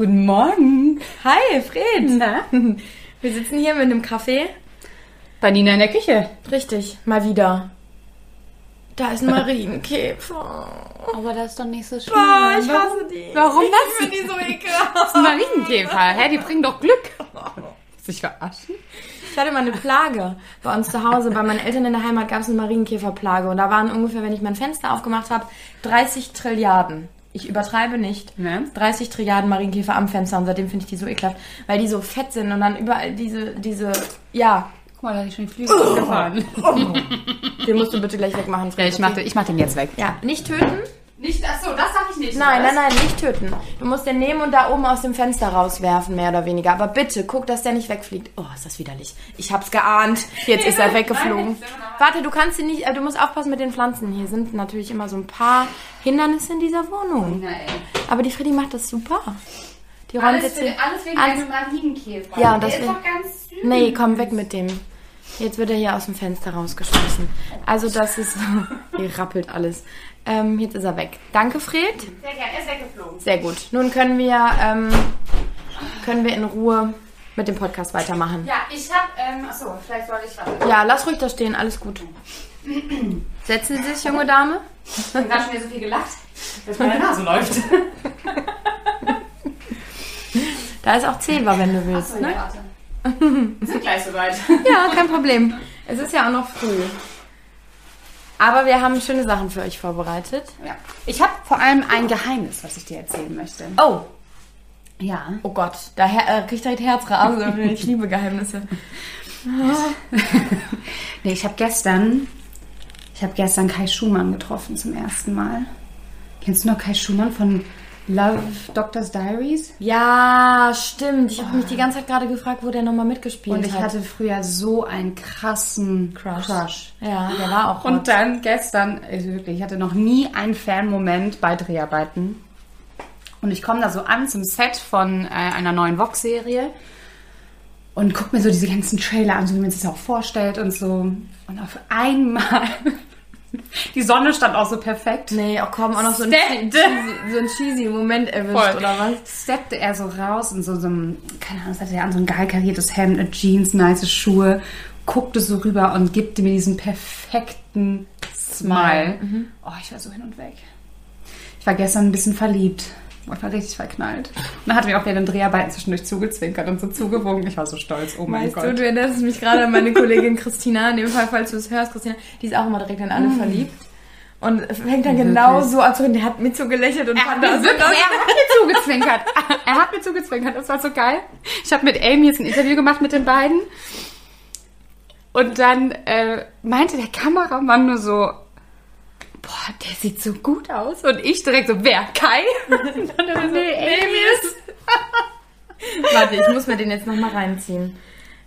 Guten Morgen. Hi, Fred. Na? Wir sitzen hier mit einem Kaffee. Bei Nina in der Küche. Richtig, mal wieder. Da ist ein Marienkäfer. Aber das ist doch nicht so schlimm. Boah, ich hasse die. Warum ich das? finde die so ekelhaft. ein Marienkäfer. Hä, die bringen doch Glück. Sich verarschen? Ich hatte mal eine Plage bei uns zu Hause. Bei meinen Eltern in der Heimat gab es eine Marienkäferplage. Und da waren ungefähr, wenn ich mein Fenster aufgemacht habe, 30 Trilliarden. Ich übertreibe nicht. Ne? 30 Trilliarden Marienkäfer am Fenster. Und seitdem finde ich die so ekelhaft. Weil die so fett sind und dann überall diese, diese, ja. Guck mal, da ist schon die Flügel abgefahren. Den musst du bitte gleich wegmachen. Ja, Fred, ich mach, den, ich mach den jetzt weg. Ja, nicht töten. Nicht, ach so, das sag ich nicht. Nein, nein, nein, nicht töten. Du musst den nehmen und da oben aus dem Fenster rauswerfen, mehr oder weniger. Aber bitte, guck, dass der nicht wegfliegt. Oh, ist das widerlich. Ich hab's geahnt. Jetzt ist er weggeflogen. Warte, du kannst ihn nicht, äh, du musst aufpassen mit den Pflanzen. Hier sind natürlich immer so ein paar Hindernisse in dieser Wohnung. Nein. Aber die Freddy macht das super. Die räumt Alles, jetzt für, alles wegen alles- einem Marienkäfer. Ja, und das ist doch ganz süß. Nee, komm, weg mit dem. Jetzt wird er hier aus dem Fenster rausgeschmissen. Also das ist... Hier rappelt alles. Ähm, jetzt ist er weg. Danke, Fred. Sehr gerne, er ist weggeflogen. Sehr gut. Nun können wir, ähm, können wir in Ruhe mit dem Podcast weitermachen. Ja, ich hab, ähm, achso, vielleicht soll ich was. Ja, lass ruhig da stehen, alles gut. Setzen Sie sich, junge Dame. Ich habe gerade schon wieder so viel gelacht, dass meine Nase läuft. Da ist auch Zewa, wenn du willst. Achso, Ne? ja, warte. Wir sind gleich soweit. Ja, kein Problem. Es ist ja auch noch früh. Aber wir haben schöne Sachen für euch vorbereitet. Ja. Ich habe vor allem ein Geheimnis, was ich dir erzählen möchte. Oh, Ja. oh Gott, da äh, kriegt direkt Herzrasen. Ich liebe Geheimnisse. Nee, ich habe gestern, ich habe gestern Kai Schumann getroffen zum ersten Mal. Kennst du noch Kai Schumann von Love Doctor's Diaries? Ja, stimmt. Ich habe mich die ganze Zeit gerade gefragt, wo der nochmal mitgespielt Und ich hat. hatte früher so einen krassen Crush. Crush. Ja, der war auch Und hot. dann gestern, also wirklich, ich hatte noch nie einen Fan-Moment bei Dreharbeiten. Und ich komme da so an zum Set von äh, einer neuen Vox-Serie und guck mir so diese ganzen Trailer an, so wie man sich das auch vorstellt und so. Und auf einmal, die Sonne stand auch so perfekt. Nee, auch komm, auch noch so ein, cheesy, so ein cheesy Moment erwischt, Voll. oder was? Steppte er so raus in so, so einem, keine Ahnung, was hatte er an, so ein geil kariertes Hemd, eine Jeans, nice Schuhe, guckte so rüber und gibte mir diesen perfekten Smile. Oh, ich war so hin und weg. Ich war gestern ein bisschen verliebt. Ich war richtig verknallt. Und dann hat mir auch während den Dreharbeiten zwischendurch zugezwinkert und so zugewunken. Ich war so stolz. Oh mein Weißt Gott. du, du erinnerst mich gerade an meine Kollegin Christina, in dem Fall, falls du es hörst, Christina, die ist auch immer direkt in alle verliebt. Und fängt dann genau so an zu reden, der hat mir so gelächelt und Er hat, fand mir das wirklich, er hat mir zugezwinkert. Er hat mir zugezwinkert. Das war so geil. Ich habe mit Amy jetzt ein Interview gemacht mit den beiden. Und dann äh, meinte der Kameramann nur so, boah, der sieht so gut aus. Und ich direkt so, wer? Kai? Und dann er so, nee, ist. Warte, ich muss mir den jetzt nochmal reinziehen.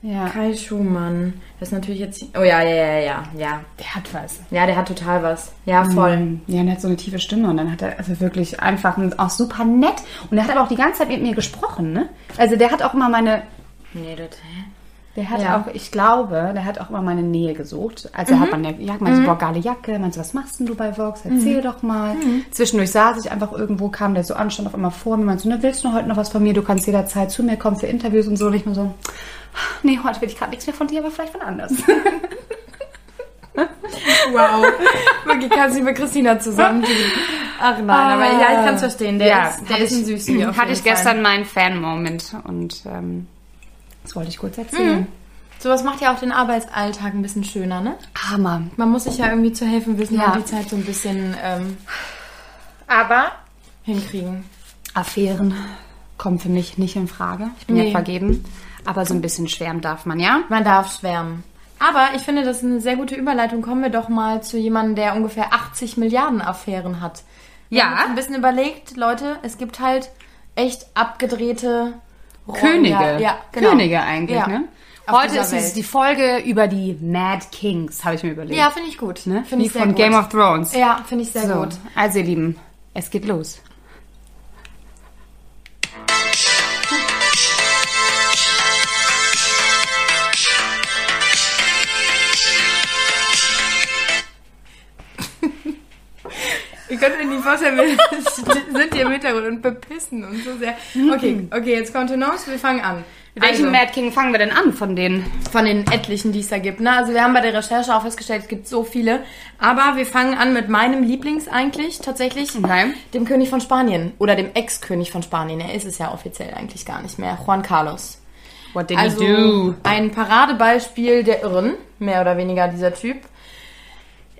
Ja, Kai Schumann. Das ist natürlich jetzt. Oh ja, ja, ja, ja, ja. der hat was. Ja, der hat total was. Ja, voll. Mhm. Ja, und er hat so eine tiefe Stimme und dann hat er also wirklich einfach auch super nett. Und er hat aber auch die ganze Zeit mit mir gesprochen, ne? Also der hat auch immer meine, Nee, das. hä? Der hat Ja. auch, ich glaube, der hat auch immer meine Nähe gesucht. Also hat man ja, ja, meinte, mhm. boah, geile Jacke, meinte, was machst denn du bei Vox? Erzähl doch mal. Zwischendurch saß ich einfach irgendwo, kam der so an, stand auf einmal vor mir, meinte so, ne, willst du heute noch was von mir? Du kannst jederzeit zu mir kommen für Interviews und so. Und ich nur so, nee, heute will ich gerade nichts mehr von dir, aber vielleicht von anders. Wow. Wirklich kannst du mit Christina zusammen. Ach nein, aber ja, ich kann es verstehen. Der ist, der ist ein ich- Süßi. auf Hatte ich gestern meinen Fan-Moment und ähm, das wollte ich kurz erzählen. Sowas macht ja auch den Arbeitsalltag ein bisschen schöner, ne? Hammer. Man muss sich ja irgendwie zu helfen wissen Ja. und die Zeit so ein bisschen ähm, Aber hinkriegen. Affären kommen für mich nicht in Frage. Ich bin Nee. ja vergeben. Aber so ein bisschen schwärmen darf man, ja? Man darf schwärmen. Aber ich finde, das ist eine sehr gute Überleitung. Kommen wir doch mal zu jemandem, der ungefähr 80 Milliarden Affären hat. Wir Ja. haben uns ein bisschen überlegt, Leute, es gibt halt echt abgedrehte Könige. Ja, ja genau. Könige eigentlich, Ja. ne? Auf Heute ist es die Folge über die Mad Kings, habe ich mir überlegt. Ja, finde ich gut. ne? Finde Wie ich sehr von gut. Game of Thrones. Ja, finde ich sehr so, gut. also ihr Lieben, es geht los. Ihr könnt ihr nicht vorstellen, wir sind hier im Hintergrund und bepissen und so sehr. Okay, okay, jetzt Kontenance, wir fangen an. Mit welchem Also, Mad King fangen wir denn an von denen? Von den etlichen, die es da gibt. Ne? Also wir haben bei der Recherche auch festgestellt, es gibt so viele. Aber wir fangen an mit meinem Lieblings eigentlich, tatsächlich. Okay. Dem König von Spanien. Oder dem Ex-König von Spanien. Er ist es ja offiziell eigentlich gar nicht mehr. Juan Carlos. What did Also he do? ein Paradebeispiel der Irren, mehr oder weniger dieser Typ.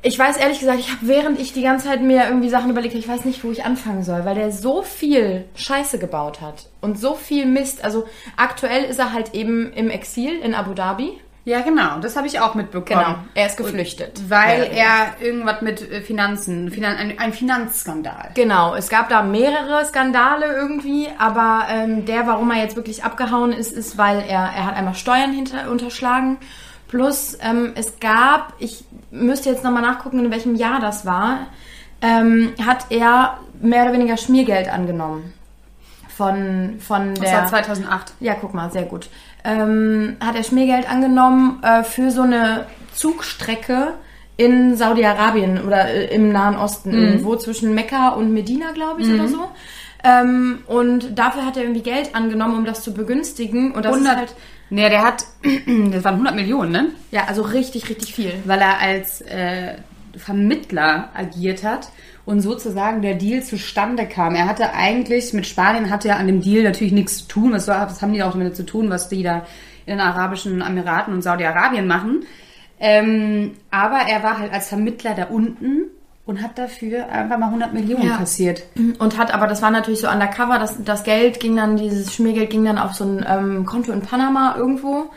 Ich weiß ehrlich gesagt, ich habe während ich die ganze Zeit mir irgendwie Sachen überlegt, ich weiß nicht, wo ich anfangen soll, weil der so viel Scheiße gebaut hat und so viel Mist. Also aktuell ist er halt eben im Exil in Abu Dhabi. Ja, genau, das habe ich auch mitbekommen. Genau, er ist geflüchtet. Weil oder weniger. er irgendwas mit äh, Finanzen, Finan ein, ein Finanzskandal. Genau, es gab da mehrere Skandale irgendwie, aber ähm, der, warum er jetzt wirklich abgehauen ist, ist, weil er, er hat einmal Steuern hinter, unterschlagen. Plus, ähm, es gab, ich müsste jetzt nochmal nachgucken, in welchem Jahr das war, ähm, hat er mehr oder weniger Schmiergeld angenommen. Von, von Das der... war 2008. Ja, guck mal, sehr gut. Ähm, hat er Schmiergeld angenommen äh, für so eine Zugstrecke in Saudi-Arabien oder äh, im Nahen Osten, Mhm. irgendwo zwischen Mekka und Medina, glaube ich, oder so. Ähm, und dafür hat er irgendwie Geld angenommen, um das zu begünstigen. Und das 100, ist halt, nee, der hat, das waren 100 Millionen, ne? ja, also richtig, richtig viel. Weil er als äh, Vermittler agiert hat und sozusagen der Deal zustande kam. Er hatte eigentlich, mit Spanien hatte er an dem Deal natürlich nichts zu tun. Was, was haben die auch damit zu tun, was die da in den Arabischen Emiraten und Saudi-Arabien machen? Ähm, aber er war halt als Vermittler da unten und hat dafür einfach mal 100 Millionen Ja. kassiert. Und hat, aber das war natürlich so undercover, das, das Geld ging dann, dieses Schmiergeld ging dann auf so ein ähm, Konto in Panama irgendwo.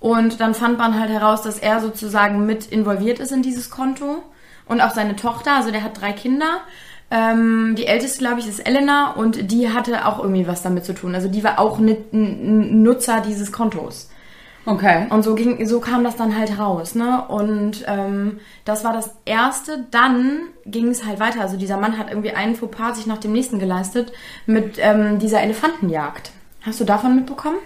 Und dann fand man halt heraus, dass er sozusagen mit involviert ist in dieses Konto. Und auch seine Tochter, also der hat drei Kinder. Ähm, die älteste, glaube ich, ist Elena und die hatte auch irgendwie was damit zu tun. Also die war auch ein ein Nutzer dieses Kontos. Okay. Und so ging, so kam das dann halt raus, ne? Und ähm, das war das erste. Dann ging es halt weiter. Also dieser Mann hat irgendwie einen Fauxpas sich nach dem nächsten geleistet mit ähm, dieser Elefantenjagd. Hast du davon mitbekommen?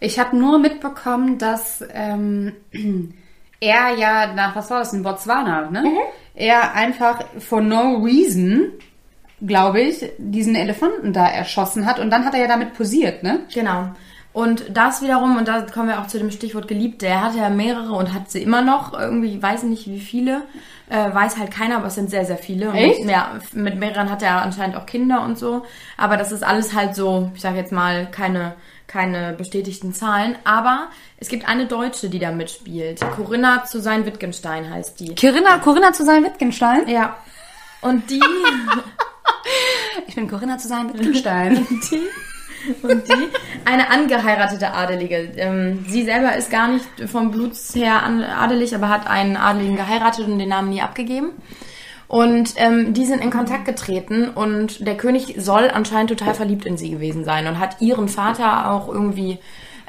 Ich habe nur mitbekommen, dass ähm, er ja nach, was war das, in Botswana, ne? Er einfach for no reason, glaube ich, diesen Elefanten da erschossen hat und dann hat er ja damit posiert, ne? Genau. Und das wiederum, und da kommen wir auch zu dem Stichwort Geliebte, er hatte ja mehrere und hat sie immer noch, irgendwie, weiß nicht wie viele, äh, weiß halt keiner, aber es sind sehr, sehr viele. Und Echt? Ja, mit mehreren hat er anscheinend auch Kinder und so. Aber das ist alles halt so, ich sage jetzt mal, keine, keine bestätigten Zahlen. Aber es gibt eine Deutsche, die da mitspielt. Corinna zu sein Wittgenstein heißt die. Corinna, Corinna zu sein Wittgenstein? Ja. Und die, Ich bin Corinna zu sein Wittgenstein. die und die eine angeheiratete Adelige. Ähm, sie selber ist gar nicht vom Bluts her adelig, aber hat einen Adeligen geheiratet und den Namen nie abgegeben. Und ähm, die sind in Kontakt getreten und der König soll anscheinend total verliebt in sie gewesen sein und hat ihren Vater auch irgendwie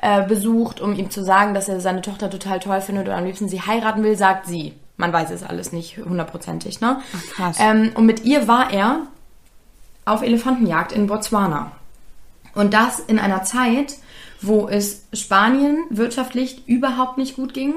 äh, besucht, um ihm zu sagen, dass er seine Tochter total toll findet und am liebsten sie heiraten will, sagt sie. Man weiß es alles nicht hundertprozentig, ne? Ach, krass. Ähm, und mit ihr war er auf Elefantenjagd in Botswana. Und das in einer Zeit, wo es Spanien wirtschaftlich überhaupt nicht gut ging.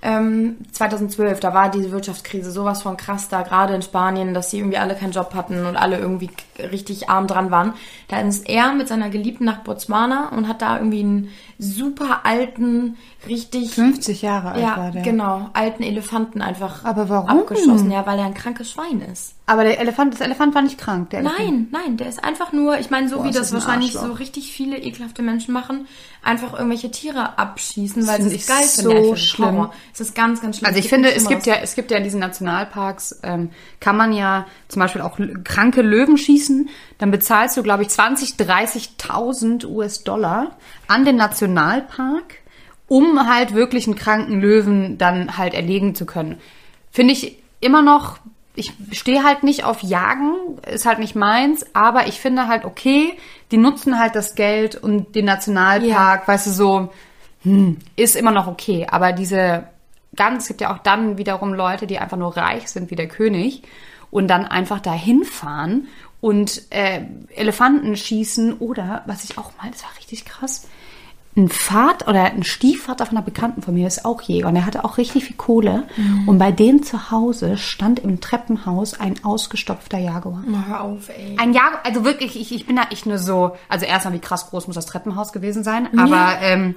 Ähm, 2012, da war diese Wirtschaftskrise sowas von krass da, gerade in Spanien, dass sie irgendwie alle keinen Job hatten und alle irgendwie richtig arm dran waren. Da ist er mit seiner Geliebten nach Botswana und hat da irgendwie einen super alten, richtig 50 Jahre alt ja, war der. genau, alten Elefanten einfach Aber warum? abgeschossen, ja, weil er ein krankes Schwein ist. Aber der Elefant, das Elefant war nicht krank. Der Elefant. Nein, nein, der ist einfach nur, ich meine, so Boah, wie das das ein wahrscheinlich Arschloch. so richtig viele ekelhafte Menschen machen, einfach irgendwelche Tiere abschießen, weil sie ich es geil so finden. Ich es schlimm. Es ist ganz, ganz schlimm. Also ich gibt finde, es gibt ja, es gibt ja in diesen Nationalparks, ähm, kann man ja zum Beispiel auch kranke Löwen schießen. Dann bezahlst du, glaube ich, 20, 30.000 US-Dollar an den Nationalpark, um halt wirklich einen kranken Löwen dann halt erlegen zu können. Finde ich immer noch, ich stehe halt nicht auf Jagen, ist halt nicht meins, aber ich finde halt okay, die nutzen halt das Geld und den Nationalpark, weißt du, so, hm, ist immer noch okay. Aber diese ganz, es gibt ja auch dann wiederum Leute, die einfach nur reich sind wie der König und dann einfach dahin fahren und äh, Elefanten schießen oder, was ich auch mal, das war richtig krass, ein Vater oder ein Stiefvater von einer Bekannten von mir ist auch Jäger und er hatte auch richtig viel Kohle. Und bei denen zu Hause stand im Treppenhaus ein ausgestopfter Jaguar. Hör auf, ey. Ein Jaguar, also wirklich, ich, ich bin da echt nur so, also erstmal, wie krass groß muss das Treppenhaus gewesen sein, aber ähm,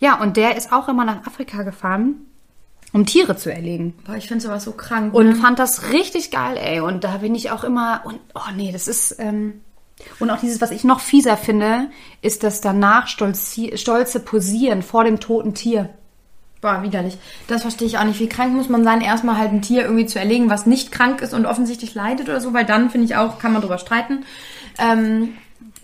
ja, und der ist auch immer nach Afrika gefahren, um Tiere zu erlegen. Boah, ich finde sowas so krank. Und ne? fand das richtig geil, ey. Und da bin ich auch immer, und oh nee, das ist, ähm, und auch dieses, was ich noch fieser finde, ist das danach stolzi stolze Posieren vor dem toten Tier. Boah, widerlich. Das verstehe ich auch nicht. Wie krank muss man sein, erstmal halt ein Tier irgendwie zu erlegen, was nicht krank ist und offensichtlich leidet oder so, weil dann finde ich auch, kann man drüber streiten. Ähm,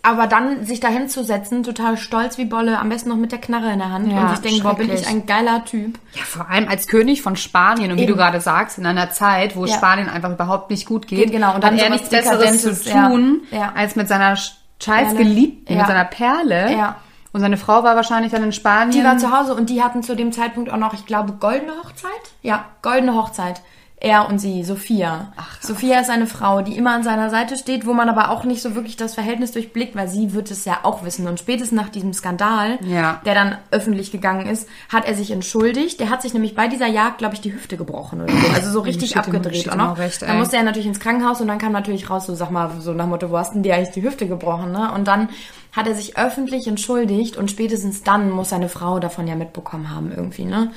aber dann sich da hinzusetzen, total stolz wie Bolle, am besten noch mit der Knarre in der Hand Ja, und sich denken, boah, bin ich ein geiler Typ. Ja, vor allem als König von Spanien und wie Eben. du gerade sagst, in einer Zeit, wo Ja. Spanien einfach überhaupt nicht gut geht, Geht, genau. Und dann dann er nichts Besseres zu tun, Ja. als mit seiner sch- scheiß. Geliebten, mit seiner Perle. Ja. Und seine Frau war wahrscheinlich dann in Spanien. Die war zu Hause und die hatten zu dem Zeitpunkt auch noch, ich glaube, goldene Hochzeit? Ja, goldene Hochzeit. Er und sie, Sophia. Ach, Sophia ist eine Frau, die immer an seiner Seite steht, wo man aber auch nicht so wirklich das Verhältnis durchblickt, weil sie wird es ja auch wissen. Und spätestens nach diesem Skandal, Ja. der dann öffentlich gegangen ist, hat er sich entschuldigt. Der hat sich nämlich bei dieser Jagd, glaube ich, die Hüfte gebrochen oder so. Also so richtig steht abgedreht steht auch noch. recht, dann musste er natürlich ins Krankenhaus und dann kam natürlich raus, so sag mal, so nach Motto, wo hast denn dir eigentlich die Hüfte gebrochen, ne? Und dann hat er sich öffentlich entschuldigt und spätestens dann muss seine Frau davon ja mitbekommen haben irgendwie, ne?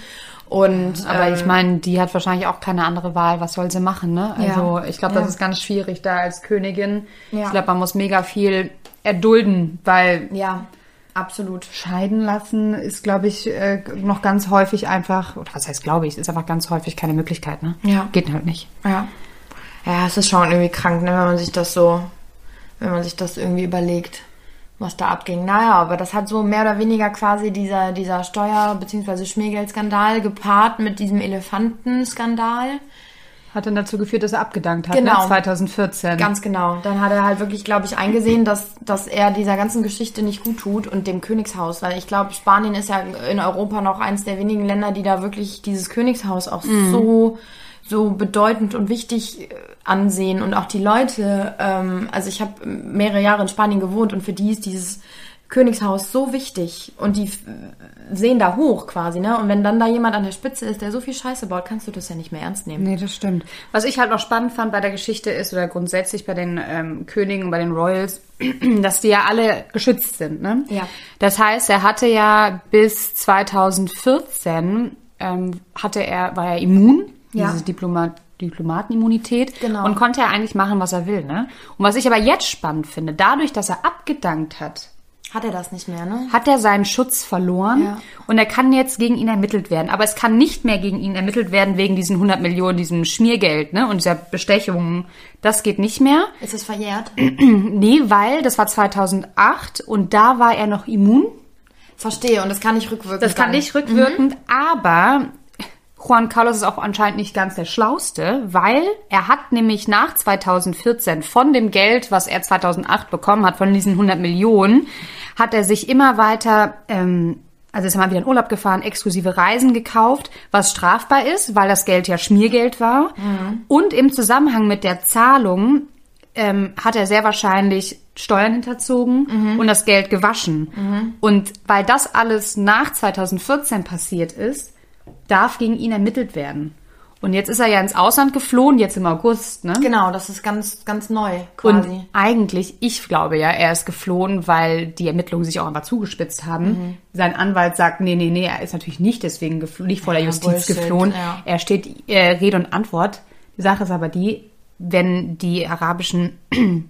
Und Aber ähm, ich meine, die hat wahrscheinlich auch keine andere Wahl. Was soll sie machen, ne? Also Ja. ich glaube, Ja. das ist ganz schwierig da als Königin. Ja. Ich glaube, man muss mega viel erdulden, weil ja, absolut. scheiden lassen ist, glaube ich, äh, noch ganz häufig einfach, oder was heißt glaube ich, ist einfach ganz häufig keine Möglichkeit, ne? Ja. Geht halt nicht. Ja. Ja, es ist schon irgendwie krank, ne, wenn man sich das so, wenn man sich das irgendwie überlegt, was da abging. Naja, aber das hat so mehr oder weniger quasi dieser, dieser Steuer- bzw. Schmiergeldskandal gepaart mit diesem Elefantenskandal. Hat dann dazu geführt, dass er abgedankt hat, Genau. ne? 2014. Ganz genau. Dann hat er halt wirklich, glaube ich, eingesehen, dass, dass er dieser ganzen Geschichte nicht gut tut und dem Königshaus, weil ich glaube, Spanien ist ja in Europa noch eins der wenigen Länder, die da wirklich dieses Königshaus auch so so bedeutend und wichtig äh, ansehen und auch die Leute. Ähm, also ich habe mehrere Jahre in Spanien gewohnt und für die ist dieses Königshaus so wichtig und die f- sehen da hoch quasi, ne? Und wenn dann da jemand an der Spitze ist, der so viel Scheiße baut, kannst du das ja nicht mehr ernst nehmen. Nee, das stimmt. Was ich halt noch spannend fand bei der Geschichte ist, oder grundsätzlich bei den ähm, Königen und bei den Royals, dass die ja alle geschützt sind. Ne? Ja. Das heißt, er hatte ja bis 2014, ähm, hatte er, war er immun, Ja. diese Diplomat, Diplomatenimmunität Genau. und konnte er eigentlich machen, was er will. Ne? Und was ich aber jetzt spannend finde, dadurch, dass er abgedankt hat, Hat er das nicht mehr, ne? hat er seinen Schutz verloren Ja. und er kann jetzt gegen ihn ermittelt werden. Aber es kann nicht mehr gegen ihn ermittelt werden wegen diesen 100 Millionen, diesem Schmiergeld ne, und dieser Bestechung. Das geht nicht mehr. Ist es verjährt? Nee, weil das war 2008 und da war er noch immun. Verstehe, und das kann nicht rückwirkend Das kann sein. nicht rückwirkend, aber Juan Carlos ist auch anscheinend nicht ganz der Schlauste, weil er hat nämlich nach 2014 von dem Geld, was er 2008 bekommen hat, von diesen 100 Millionen, hat er sich immer weiter, ähm, also ist er mal wieder in Urlaub gefahren, exklusive Reisen gekauft, was strafbar ist, weil das Geld ja Schmiergeld war. Und im Zusammenhang mit der Zahlung ähm, hat er sehr wahrscheinlich Steuern hinterzogen und das Geld gewaschen. Und weil das alles nach 2014 passiert ist, darf gegen ihn ermittelt werden. Und jetzt ist er ja ins Ausland geflohen, jetzt im August, ne? Genau, das ist ganz, ganz neu quasi. Und eigentlich, ich glaube ja, er ist geflohen, weil die Ermittlungen sich auch einfach zugespitzt haben. Mhm. Sein Anwalt sagt, nee, nee, nee, er ist natürlich nicht deswegen geflo- nicht vor der Ja, Justiz Bullshit, geflohen. ja. Er steht äh, Rede und Antwort. Die Sache ist aber die, wenn die arabischen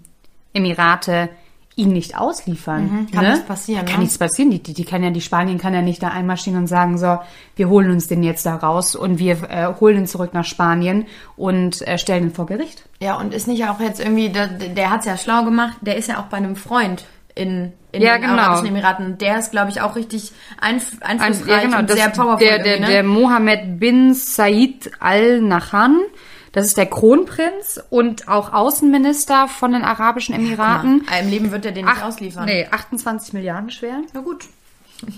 Emirate ihn nicht ausliefern, kann ne? nichts passieren, Kann ne? nichts passieren. Die, die, die kann ja, die Spanien kann ja nicht da einmarschieren und sagen, so, wir holen uns den jetzt da raus und wir äh, holen ihn zurück nach Spanien und äh, stellen ihn vor Gericht. Ja, und ist nicht auch jetzt irgendwie, der, der hat's ja schlau gemacht, der ist ja auch bei einem Freund in, in Ja, den genau. Arabischen Emiraten. Der ist, glaube ich, auch richtig einf Ein, einflussreich ja, genau, und sehr powerful. der, der, ne? der Mohammed bin Said Al-Nahan, das ist der Kronprinz und auch Außenminister von den Arabischen Emiraten. Im Leben wird er den nicht Ach, ausliefern. Nee, 28 Milliarden schwer. Na gut.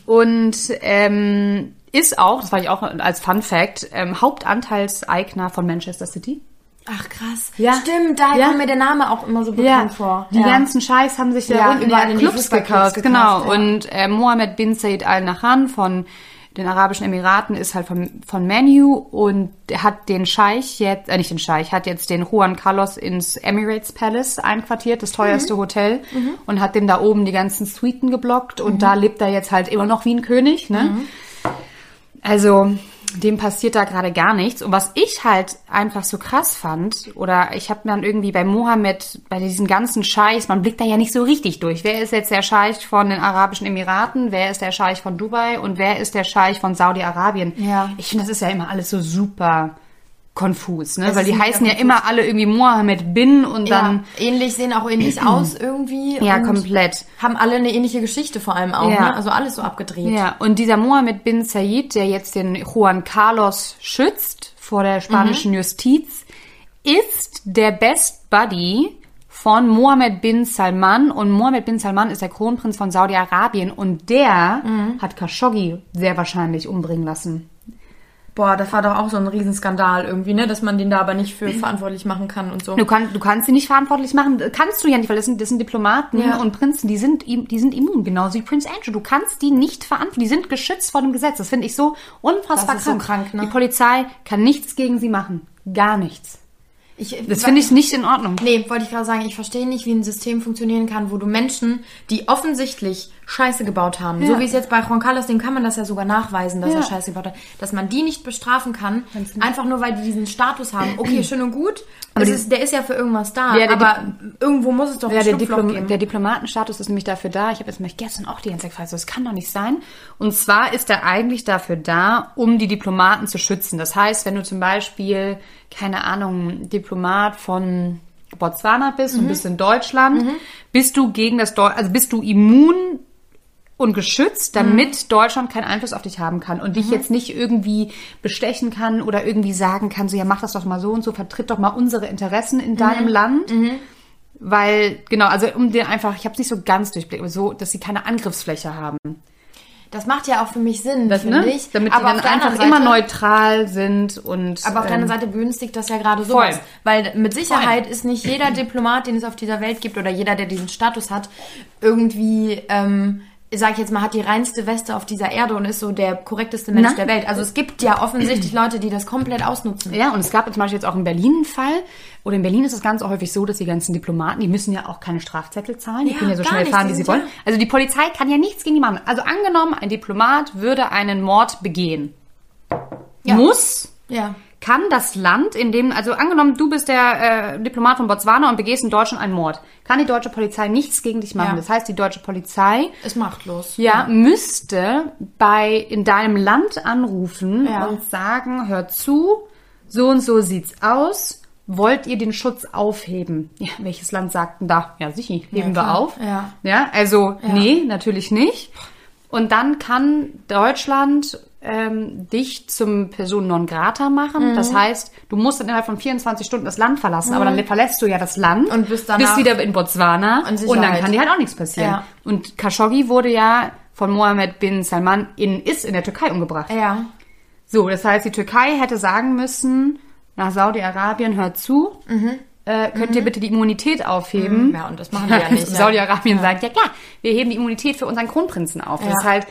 Und ähm, ist auch, das war ich auch als Fun Fact, ähm, Hauptanteilseigner von Manchester City. Ach krass. Ja. Stimmt, da Ja. kommt mir der Name auch immer so bekannt vor. Die ja. ganzen Scheiß haben sich ja, Ja, ja, die Clubs gekauft. Genau. ja. Und äh, Mohammed bin Zayed Al Nahyan von den Arabischen Emiraten ist halt von, von Manu und hat den Scheich jetzt, äh, nicht den Scheich, hat jetzt den Juan Carlos ins Emirates Palace einquartiert, das teuerste Hotel, und hat dem da oben die ganzen Suiten geblockt und da lebt er jetzt halt immer noch wie ein König, ne? Also, dem passiert da gerade gar nichts. Und was ich halt einfach so krass fand, oder ich habe dann irgendwie bei Mohammed, bei diesen ganzen Scheichs, man blickt da ja nicht so richtig durch. Wer ist jetzt der Scheich von den Arabischen Emiraten? Wer ist der Scheich von Dubai? Und wer ist der Scheich von Saudi-Arabien? Ja. Ich finde, das ist ja immer alles so super konfus, ne? Es Weil die heißen ja immer alle irgendwie Mohammed bin und dann, ja, ähnlich, sehen auch ähnlich aus irgendwie. ja, komplett. Haben alle eine ähnliche Geschichte vor allem auch, Ja. ne? Also alles so abgedreht. Ja, und dieser Mohammed bin Zayed, der jetzt den Juan Carlos schützt vor der spanischen Mhm. Justiz, ist der Best Buddy von Mohammed bin Salman. Und Mohammed bin Salman ist der Kronprinz von Saudi-Arabien und der Mhm. hat Khashoggi sehr wahrscheinlich umbringen lassen. Boah, das war doch auch so ein Riesenskandal irgendwie, ne? Dass man den da aber nicht für verantwortlich machen kann und so. Du, kann, du kannst sie nicht verantwortlich machen. Kannst du ja nicht, weil das sind, das sind Diplomaten Ja. und Prinzen, die sind, die sind immun, genauso wie Prince Andrew. Du kannst die nicht verantworten. Die sind geschützt vor dem Gesetz. Das finde ich so unfassbar Das ist so krank. krank, ne? Die Polizei kann nichts gegen sie machen. Gar nichts. Ich, Das finde ich nicht in Ordnung. Nee, wollte ich gerade sagen, ich verstehe nicht, wie ein System funktionieren kann, wo du Menschen, die offensichtlich Scheiße gebaut haben, Ja. so wie es jetzt bei Juan Carlos, dem kann man das ja sogar nachweisen, dass Ja. er Scheiße gebaut hat, dass man die nicht bestrafen kann, einfach nur weil die diesen Status haben. Okay, schön und gut, es ist, der ist ja für irgendwas da, Ja, aber irgendwo muss es doch Ja, ein der, Diplom geben. der Diplomatenstatus ist nämlich dafür da. Ich habe jetzt mich gestern auch die ganze Zeit gefragt, so, das kann doch nicht sein. Und zwar ist er eigentlich dafür da, um die Diplomaten zu schützen. Das heißt, wenn du zum Beispiel, keine Ahnung, Diplomat von Botswana bist Mhm. und bist in Deutschland, bist du gegen das Deu also bist du immun und geschützt, damit Deutschland keinen Einfluss auf dich haben kann und dich jetzt nicht irgendwie bestechen kann oder irgendwie sagen kann, so ja, mach das doch mal so und so, vertritt doch mal unsere Interessen in deinem Land. Weil, genau, also um dir einfach, ich habe es nicht so ganz durchblickt, aber so, dass sie keine Angriffsfläche haben. Das macht ja auch für mich Sinn, finde Ne? ich. Damit aber die dann der einfach anderen immer Seite- neutral sind und. Aber auf der ähm, anderen Seite begünstigt das ja gerade voll. Weil mit Sicherheit ist nicht jeder Diplomat, den es auf dieser Welt gibt, oder jeder, der diesen Status hat, irgendwie, ähm, sag ich jetzt mal, hat die reinste Weste auf dieser Erde und ist so der korrekteste Mensch Na? der Welt. Also es gibt ja offensichtlich Leute, die das komplett ausnutzen. Ja, und es gab zum Beispiel jetzt auch in Berlin einen Fall, oder in Berlin ist es ganz häufig so, dass die ganzen Diplomaten, die müssen ja auch keine Strafzettel zahlen, die Ja, können ja so schnell nicht, fahren, wie sie wollen. ja- Also die Polizei kann ja nichts gegen die machen. Also angenommen, ein Diplomat würde einen Mord begehen. Ja. Muss Ja. Kann das Land, in dem, also angenommen, du bist der äh, Diplomat von Botswana und begehst in Deutschland einen Mord, kann die deutsche Polizei nichts gegen dich machen. Ja. Das heißt, die deutsche Polizei Ist machtlos. ja, müsste bei in deinem Land anrufen Ja. und sagen, hör zu, so und so sieht's aus. Wollt ihr den Schutz aufheben? Ja, welches Land sagt denn da? Ja, sicher, heben Ja, wir auf. Ja. Ja, also nee, natürlich nicht. Und dann kann Deutschland ähm, dich zum Person non grata machen. Mhm. Das heißt, du musst dann innerhalb von 24 Stunden das Land verlassen, aber dann verlässt du ja das Land Und bist danach wieder in Botswana in und dann kann dir halt auch nichts passieren. Ja. Und Khashoggi wurde ja von Mohammed bin Salman in, ist in der Türkei umgebracht. Ja. So, das heißt, die Türkei hätte sagen müssen, nach Saudi-Arabien, hört zu, äh, könnt ihr bitte die Immunität aufheben? Mhm. Ja, und das machen die ja nicht, ja. Saudi-Arabien sagt, ja klar, wir heben die Immunität für unseren Kronprinzen auf. Das Ja. ist halt,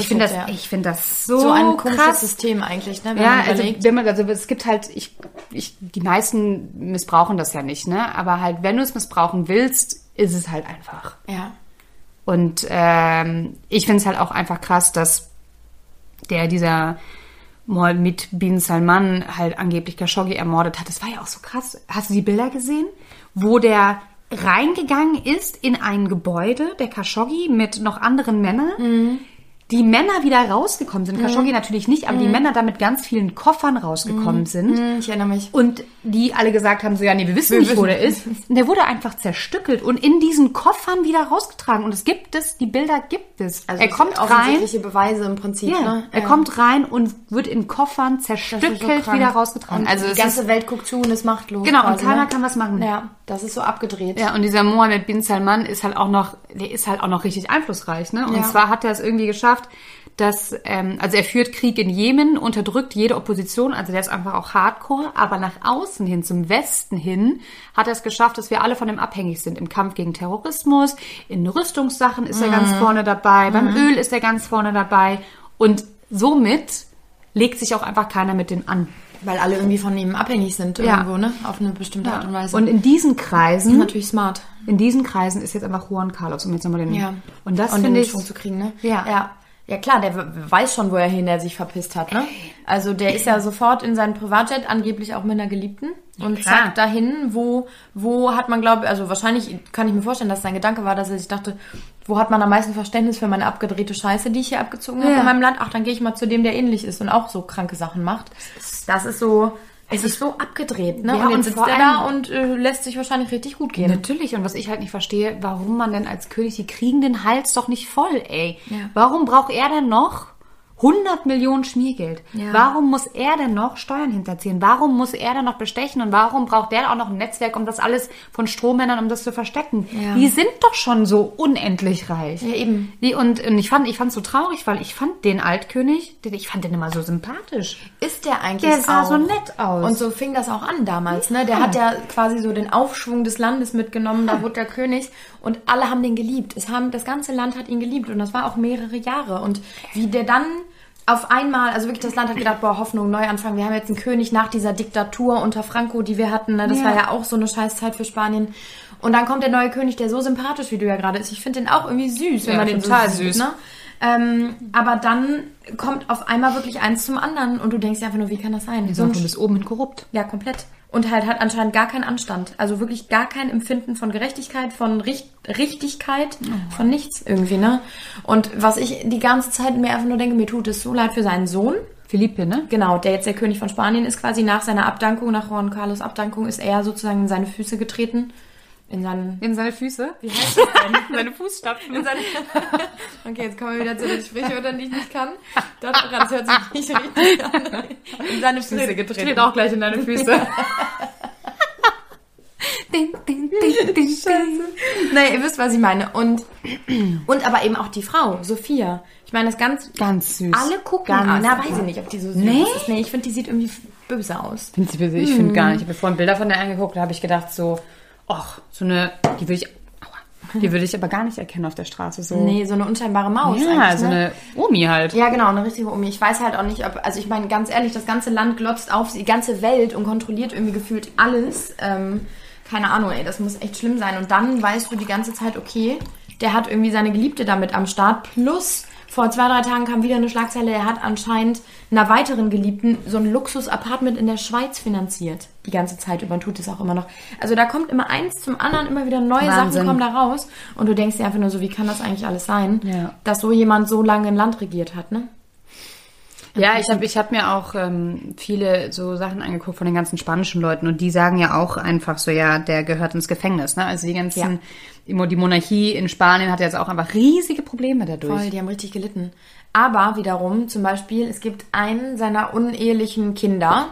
ich finde das, ich finde das so, So ein komisches. System eigentlich, ne? Wenn Ja, man also, wenn man, also es gibt halt, ich, ich, die meisten missbrauchen das ja nicht, ne? Aber halt, wenn du es missbrauchen willst, ist es halt einfach. ja. Und ähm, ich finde es halt auch einfach krass, dass der dieser Mohammed bin Salman halt angeblich Khashoggi ermordet hat. Das war ja auch so krass. Hast du die Bilder gesehen? Wo der reingegangen ist in ein Gebäude, der Khashoggi, mit noch anderen Männern. Die Männer wieder rausgekommen sind. Khashoggi natürlich nicht, aber die Männer da mit ganz vielen Koffern rausgekommen sind. Hm, Ich erinnere mich. Und die alle gesagt haben, so, ja, nee, wir wissen Wir nicht, wo wissen- der ist. Und der wurde einfach zerstückelt und in diesen Koffern wieder rausgetragen. Und es gibt es, die Bilder gibt es. Also er kommt rein, Beweise im Prinzip, ja, ne? er Ja. kommt rein und wird in Koffern so zerstückelt krank. wieder rausgetragen. Und also die ganze ist, Welt guckt zu und ist machtlos. genau, und quasi, keiner ne? kann was machen. Ja, das ist so abgedreht. Ja, und dieser Mohammed bin Salman ist halt auch noch, der ist halt auch noch richtig einflussreich, ne? Und Ja. zwar hat er es irgendwie geschafft, dass, ähm, also er führt Krieg in Jemen, unterdrückt jede Opposition, also der ist einfach auch Hardcore, aber nach außen hin, zum Westen hin, hat er es geschafft, dass wir alle von ihm abhängig sind. Im Kampf gegen Terrorismus, in Rüstungssachen ist er ganz vorne dabei, beim Öl ist er ganz vorne dabei und somit legt sich auch einfach keiner mit dem an. Weil alle irgendwie von ihm abhängig sind Ja. irgendwo, ne? Auf eine bestimmte Art und Weise. Und in diesen Kreisen, natürlich smart. in diesen Kreisen ist jetzt einfach Juan Carlos, um jetzt nochmal den, Ja. und das und finde ich, Schwung zu kriegen, ne? Ja. ja. Ja klar, der weiß schon, wohin er sich verpisst hat, ne? Also der ist ja sofort in seinen Privatjet, angeblich auch mit einer Geliebten. Und klar. zack, dahin, wo, wo hat man, glaube also wahrscheinlich kann ich mir vorstellen, dass sein Gedanke war, dass er sich dachte, wo hat man am meisten Verständnis für meine abgedrehte Scheiße, die ich hier abgezogen habe Ja. in meinem Land? Ach, dann gehe ich mal zu dem, der ähnlich ist und auch so kranke Sachen macht. Das ist so, es ist so abgedreht, ne? Ja, und jetzt und sitzt er da und äh, lässt sich wahrscheinlich richtig gut gehen. Natürlich, und was ich halt nicht verstehe, warum man denn als König, die kriegen den Hals doch nicht voll, ey. Ja. Warum braucht er denn noch 100 Millionen Schmiergeld? Ja. Warum muss er denn noch Steuern hinterziehen? Warum muss er denn noch bestechen? Und warum braucht der auch noch ein Netzwerk, um das alles von Strohmännern, um das zu verstecken? Ja. Die sind doch schon so unendlich reich. Ja, eben. Die, und, und ich fand ich fand so traurig, weil ich fand den Altkönig, den, ich fand den immer so sympathisch. ist der eigentlich Der sah auch. so nett aus. Und so fing das auch an damals, ne? Der hat ja quasi so den Aufschwung des Landes mitgenommen, da wurde der König und alle haben den geliebt. Es haben, das ganze Land hat ihn geliebt und das war auch mehrere Jahre. Und wie der dann auf einmal, also wirklich das Land hat gedacht, boah, Hoffnung, Neuanfang, wir haben jetzt einen König nach dieser Diktatur unter Franco, die wir hatten, ne? Das Ja. war ja auch so eine Scheißzeit für Spanien. Und dann kommt der neue König, der so sympathisch, wie du ja gerade ist. Ich finde den auch irgendwie süß, wenn Ja, man den total so sieht, süß. ne? Ähm, aber dann kommt auf einmal wirklich eins zum anderen und du denkst dir einfach nur, wie kann das sein? so ein von bis oben hin korrupt. ja, komplett. Und halt hat anscheinend gar keinen Anstand. Also wirklich gar kein Empfinden von Gerechtigkeit, von Richt Richtigkeit, von nichts irgendwie, ne? Und was ich die ganze Zeit mir einfach nur denke, mir tut es so leid für seinen Sohn. Philippe, ne? Genau, der jetzt der König von Spanien ist, quasi nach seiner Abdankung, nach Juan Carlos Abdankung, ist er sozusagen in seine Füße getreten. In seinen. In seine Füße. Wie heißt das denn? Seine Fußstapfen. In seine okay, jetzt kommen wir wieder zu den Sprichwörtern, die ich nicht kann. Das, das hört sich nicht richtig an. In seine Füße getreten. Steht auch gleich in deine Füße. ding, ding, ding, ding, ding. Nee, ihr wisst, was ich meine. Und, und aber eben auch die Frau, Sophia. Ich meine, das ganz... Ganz süß. Alle gucken Ganz an. Na, weiß ich nicht, ob die so süß Nee? ist. Nee, ich finde, die sieht irgendwie böse aus. Findest du böse? Ich finde gar nicht. Ich habe mir vorhin Bilder von der angeguckt, da habe ich gedacht so, ach, so eine, die würde ich, aua, die würde ich aber gar nicht erkennen auf der Straße. So. Nee, so eine unscheinbare Maus ja, so ne? eine Omi halt. Ja, genau, eine richtige Omi. Ich weiß halt auch nicht, ob, also ich meine, ganz ehrlich, das ganze Land glotzt auf die ganze Welt und kontrolliert irgendwie gefühlt alles. Ähm, keine Ahnung, ey, das muss echt schlimm sein. Und dann weißt du die ganze Zeit, okay, der hat irgendwie seine Geliebte damit am Start. Plus, vor zwei, drei Tagen kam wieder eine Schlagzeile, er hat anscheinend einer weiteren Geliebten so ein Luxus-Apartment in der Schweiz finanziert. Die ganze Zeit über und tut es auch immer noch. Also da kommt immer eins zum anderen, immer wieder neue Wahnsinn. Sachen kommen da raus. Und du denkst dir einfach nur so, wie kann das eigentlich alles sein, Ja. dass so jemand so lange ein Land regiert hat, ne? Ja, ich habe ich hab mir auch ähm, viele so Sachen angeguckt von den ganzen spanischen Leuten und die sagen ja auch einfach so, ja, der gehört ins Gefängnis. Ne? Also die ganzen, die Mo- die Monarchie in Spanien hat jetzt auch einfach riesige Probleme dadurch. Voll, die haben richtig gelitten. Aber wiederum, zum Beispiel, es gibt einen seiner unehelichen Kinder,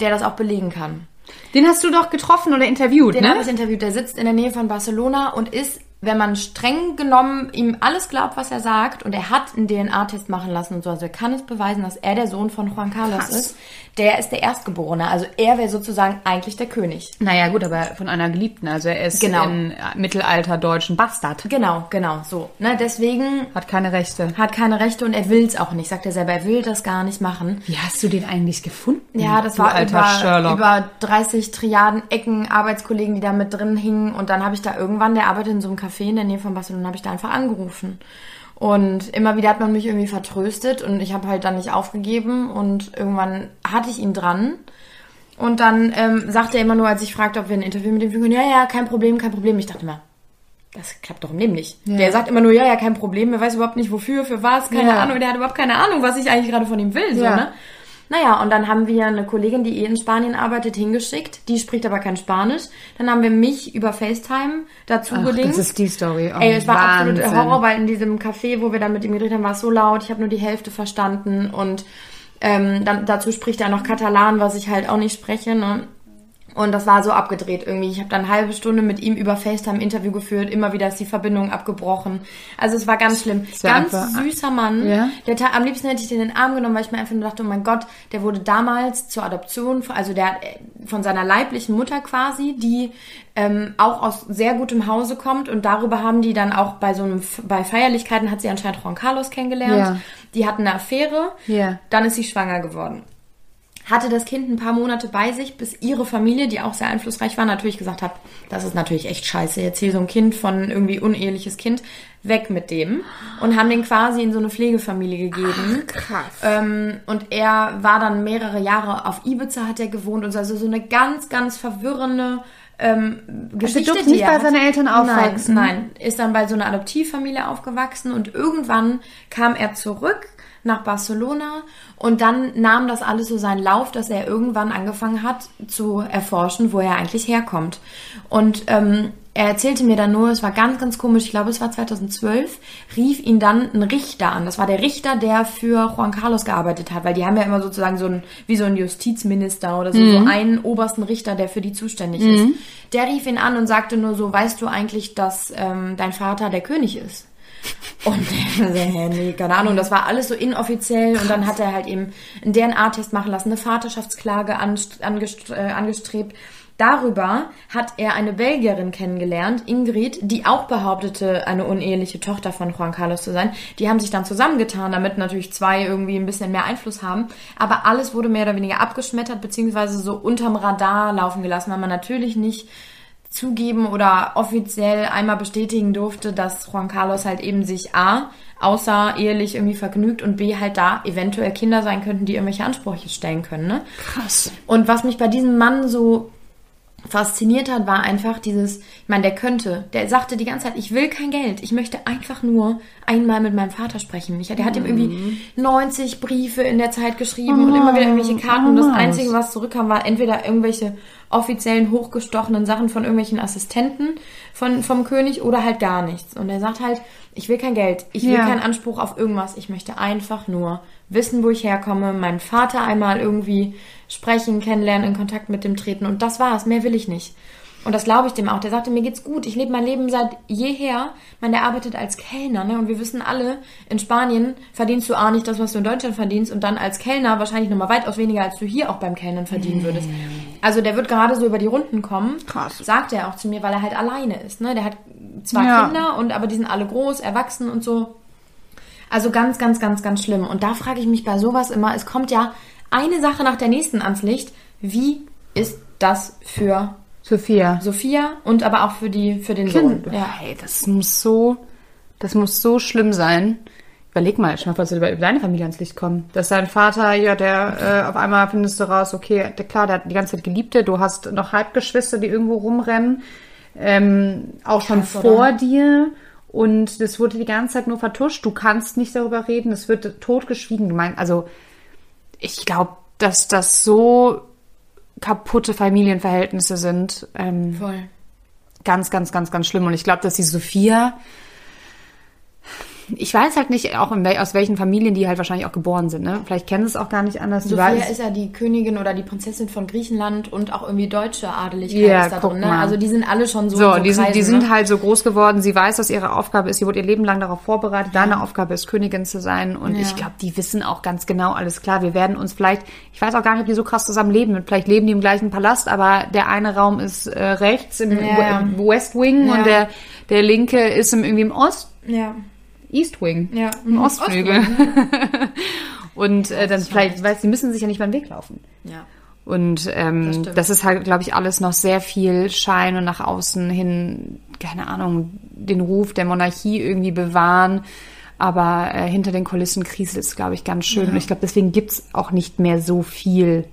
der das auch belegen kann. Den hast du doch getroffen oder interviewt, Den ne? habe ich interviewt. Der sitzt in der Nähe von Barcelona und ist, wenn man streng genommen ihm alles glaubt, was er sagt, und er hat einen DNA-Test machen lassen und so, also er kann es beweisen, dass er der Sohn von Juan Carlos Krass. ist. Der ist der Erstgeborene. Also er wäre sozusagen eigentlich der König. Naja, gut, aber von einer Geliebten. Also er ist Genau. ein mittelalterdeutschen Bastard. Genau, genau, so. Ne, deswegen Hat keine Rechte. hat keine Rechte und er will es auch nicht. Sagt er selber, er will das gar nicht machen. Wie hast du den eigentlich gefunden? Ja, das war alter über, Sherlock. über 30 Triaden Ecken Arbeitskollegen, die da mit drin hingen. Und dann habe ich da irgendwann, der arbeitet in so einem Café in der Nähe von Barcelona, habe ich da einfach angerufen. Und immer wieder hat man mich irgendwie vertröstet und ich habe halt dann nicht aufgegeben und irgendwann hatte ich ihn dran. Und dann ähm, sagte er immer nur, als ich fragte, ob wir ein Interview mit ihm führen können, ja, ja, kein Problem, kein Problem. Ich dachte immer, das klappt doch im Leben nicht. Der sagt immer nur, ja, ja, kein Problem, er weiß überhaupt nicht wofür, für was, keine Ja. Ahnung, der hat überhaupt keine Ahnung, was ich eigentlich gerade von ihm will, so, Ja. ne? Naja, und dann haben wir eine Kollegin, die eh in Spanien arbeitet, hingeschickt. Die spricht aber kein Spanisch. Dann haben wir mich über FaceTime dazu Ach, gedingt. das ist die Story. Oh, Ey, es war Wahnsinn. absolut Horror, weil in diesem Café, wo wir dann mit ihm geredet haben, war es so laut. Ich habe nur die Hälfte verstanden. Und ähm, dann dazu spricht er noch Katalan, was ich halt auch nicht spreche. Ne? Und das war so abgedreht irgendwie. Ich habe dann eine halbe Stunde mit ihm über FaceTime Interview geführt. Immer wieder ist die Verbindung abgebrochen. Also es war ganz schlimm. Ganz süßer Mann. Ja. Der am liebsten hätte ich den in den Arm genommen, weil ich mir einfach nur dachte, oh mein Gott, der wurde damals zur Adoption, also der äh, von seiner leiblichen Mutter quasi, die ähm, auch aus sehr gutem Hause kommt und darüber haben die dann auch bei so einem bei Feierlichkeiten hat sie anscheinend Juan Carlos kennengelernt. Ja. Die hatten eine Affäre. Ja. Dann ist sie schwanger geworden hatte das Kind ein paar Monate bei sich, bis ihre Familie, die auch sehr einflussreich war, natürlich gesagt hat, das ist natürlich echt scheiße, jetzt hier so ein Kind von irgendwie uneheliches Kind, weg mit dem. Und haben den quasi in so eine Pflegefamilie gegeben. krass. Ähm, und er war dann mehrere Jahre auf Ibiza, hat er gewohnt und so, also so eine ganz, ganz verwirrende ähm, Geschichte. durfte die nicht bei seinen Eltern aufwachsen? Nein, nein, ist dann bei so einer Adoptivfamilie aufgewachsen und irgendwann kam er zurück nach Barcelona und dann nahm das alles so seinen Lauf, dass er irgendwann angefangen hat zu erforschen, wo er eigentlich herkommt. Und ähm, er erzählte mir dann nur, es war ganz, ganz komisch, ich glaube, es war 2012, rief ihn dann ein Richter an. Das war der Richter, der für Juan Carlos gearbeitet hat, weil die haben ja immer sozusagen so ein, wie so ein Justizminister oder so, so einen obersten Richter, der für die zuständig ist. Der rief ihn an und sagte nur so, weißt du eigentlich, dass ähm, dein Vater der König ist? Und er so, hä, nee, keine Ahnung, das war alles so inoffiziell und dann hat er halt eben einen DNA-Test machen lassen, eine Vaterschaftsklage anst- angest- äh, angestrebt. Darüber hat er eine Belgierin kennengelernt, Ingrid, die auch behauptete, eine uneheliche Tochter von Juan Carlos zu sein. Die haben sich dann zusammengetan, damit natürlich zwei irgendwie ein bisschen mehr Einfluss haben. Aber alles wurde mehr oder weniger abgeschmettert, beziehungsweise so unterm Radar laufen gelassen, weil man natürlich nicht zugeben oder offiziell einmal bestätigen durfte, dass Juan Carlos halt eben sich A, außerehelich irgendwie vergnügt und B, halt da eventuell Kinder sein könnten, die irgendwelche Ansprüche stellen können. Ne? Krass. Und was mich bei diesem Mann so fasziniert hat, war einfach dieses, ich meine, der könnte, der sagte die ganze Zeit, ich will kein Geld, ich möchte einfach nur einmal mit meinem Vater sprechen. Ich, der hat ihm irgendwie 90 Briefe in der Zeit geschrieben und immer wieder irgendwelche Karten und das Oh. Einzige, was zurückkam, war entweder irgendwelche offiziellen hochgestochenen Sachen von irgendwelchen Assistenten von, vom König oder halt gar nichts. Und er sagt halt, ich will kein Geld, ich will Ja. keinen Anspruch auf irgendwas, ich möchte einfach nur wissen, wo ich herkomme, meinen Vater einmal irgendwie sprechen, kennenlernen, in Kontakt mit dem treten und das war's, mehr will ich nicht. Und das glaube ich dem auch. Der sagte, mir geht's gut. Ich lebe mein Leben seit jeher. Meine, der arbeitet als Kellner, ne? Und wir wissen alle, in Spanien verdienst du auch nicht das, was du in Deutschland verdienst und dann als Kellner wahrscheinlich nochmal weitaus weniger, als du hier auch beim Kellnern verdienen würdest. Also der wird gerade so über die Runden kommen. Krass. Sagt er auch zu mir, weil er halt alleine ist, ne? Der hat zwar Ja. Kinder und aber die sind alle groß, erwachsen und so. Also ganz, ganz, ganz, ganz schlimm. Und da frage ich mich bei sowas immer, es kommt ja eine Sache nach der nächsten ans Licht. Wie ist das für Sophia. Sophia und aber auch für die für den Kind. Sohn? Ja. Hey, das muss so, das muss so schlimm sein. Überleg mal, schau mal, falls du über deine Familie ans Licht kommen. Dass dein Vater, ja, der äh, auf einmal findest du raus, okay, der, klar, der hat die ganze Zeit Geliebte, du hast noch Halbgeschwister, die irgendwo rumrennen, ähm, auch schon Krass, oder? vor dir. Und das wurde die ganze Zeit nur vertuscht. Du kannst nicht darüber reden. Es wird totgeschwiegen. Du meinst, also ich glaube, dass das so kaputte Familienverhältnisse sind. Ähm, Voll. ganz, ganz, ganz, ganz schlimm. Und ich glaube, dass die Sophia, ich weiß halt nicht, auch wel aus welchen Familien die halt wahrscheinlich auch geboren sind. Ne? Vielleicht kennen sie es auch gar nicht anders. Sophia ist ja die Königin oder die Prinzessin von Griechenland und auch irgendwie deutsche Adeligkeit Ja, ist da drin. Ne? Also die sind alle schon so. so, in die sind, die Kreisen, sind ne? halt so groß geworden. Sie weiß, dass ihre Aufgabe ist. Sie wurde ihr Leben lang darauf vorbereitet. Deine Aufgabe ist, Königin zu sein. Und Ja. ich glaube, die wissen auch ganz genau alles klar. Wir werden uns vielleicht, ich weiß auch gar nicht, ob die so krass zusammen leben. Vielleicht leben die im gleichen Palast, aber der eine Raum ist äh, rechts im Ja. We- West Wing Ja. und der, der linke ist im, irgendwie im Ost, Ja. East Wing. Ja. Im Ostflügel. und äh, dann vielleicht, weil sie müssen sich ja nicht mal den Weg laufen. Ja. Und ähm, Das das, ist halt, glaube ich, alles noch sehr viel Schein und nach außen hin, keine Ahnung, den Ruf der Monarchie irgendwie bewahren. Aber äh, hinter den Kulissen kriselt es, glaube ich, ganz schön. Und ich glaube, deswegen gibt's auch nicht mehr so viel.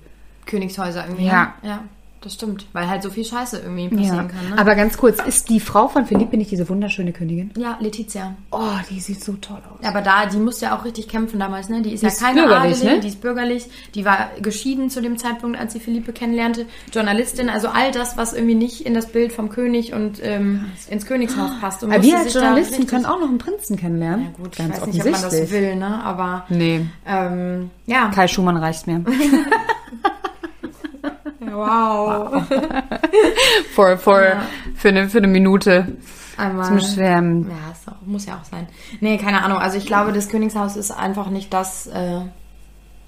Königshäuser irgendwie. Ja. ne? Ja. Das stimmt. Weil halt so viel Scheiße irgendwie passieren kann. Ne? Aber ganz kurz, ist die Frau von Philippe nicht diese wunderschöne Königin? ja, Letizia. Oh, die sieht so toll aus. Aber da, die musste ja auch richtig kämpfen damals, ne? Die ist Die ja ist keine bürgerlich, Adelige, ne? die ist bürgerlich, die war geschieden zu dem Zeitpunkt, als sie Philippe kennenlernte, Journalistin, also all das, was irgendwie nicht in das Bild vom König und ähm, ins Königshaus passt. Und Aber wir als Journalisten können auch noch einen Prinzen kennenlernen. Ja gut, ganz ich weiß nicht, ob man das will, ne? Aber Nee, ähm, ja. Kai Schumann reicht mir. Wow. For, for, für, eine, für eine Minute Einmal. zum Schwärmen. Ja, ist auch, muss ja auch sein. Nee, keine Ahnung. Also ich glaube, das Königshaus ist einfach nicht das, äh,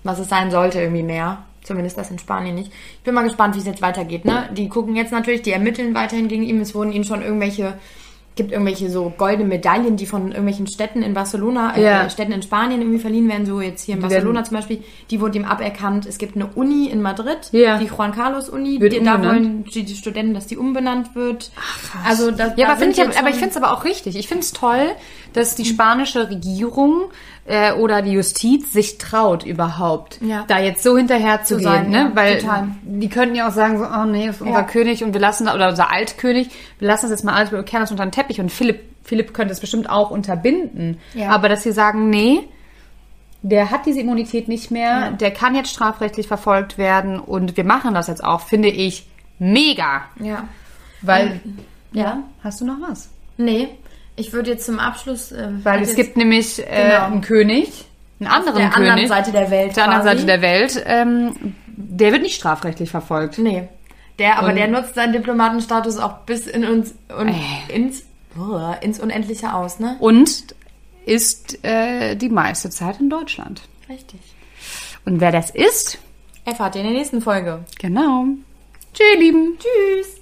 was es sein sollte, irgendwie mehr. Zumindest das in Spanien nicht. Ich bin mal gespannt, wie es jetzt weitergeht. Ne? Die gucken jetzt natürlich, die ermitteln weiterhin gegen ihn. Es wurden ihnen schon irgendwelche, gibt irgendwelche so goldene Medaillen, die von irgendwelchen Städten in Barcelona, äh, Ja. Städten in Spanien irgendwie verliehen werden. So jetzt hier in Die Barcelona werden- zum Beispiel. Die wurde ihm aberkannt. Es gibt eine Uni in Madrid, Ja. die Juan Carlos Uni. Wird Die, da wollen die, die Studenten, dass die umbenannt wird. Also das, Ja, da aber, ich, aber ich finde es aber auch richtig. Ich finde es toll, dass die spanische Regierung äh, oder die Justiz sich traut überhaupt, Ja. da jetzt so hinterher zu, Zu gehen. sein, ne? ja, Weil total. die könnten ja auch sagen, so, oh nee, ist unser Ja. König und wir lassen, da- oder unser Altkönig, wir lassen das jetzt mal alles, wir kehren das unter den Teppich und Philipp, Philipp könnte es bestimmt auch unterbinden. Aber dass sie sagen, nee, der hat diese Immunität nicht mehr, der kann jetzt strafrechtlich verfolgt werden und wir machen das jetzt auch, finde ich mega. Ja. Weil, Ja. hast du noch was? Nee, ich würde jetzt zum Abschluss. Äh, Weil es gibt nämlich äh, Genau. einen König, einen anderen der König, anderen Seite der Welt. auf der anderen. Seite der Welt, ähm, der wird nicht strafrechtlich verfolgt. Nee. Der, aber Und- der nutzt seinen Diplomatenstatus auch bis in uns und Ey. ins, oh, ins Unendliche aus, ne? Und ist äh, die meiste Zeit in Deutschland. Richtig. Und wer das ist, Erfahrt ihr in der nächsten Folge. genau. Tschüss, ihr Lieben. Tschüss.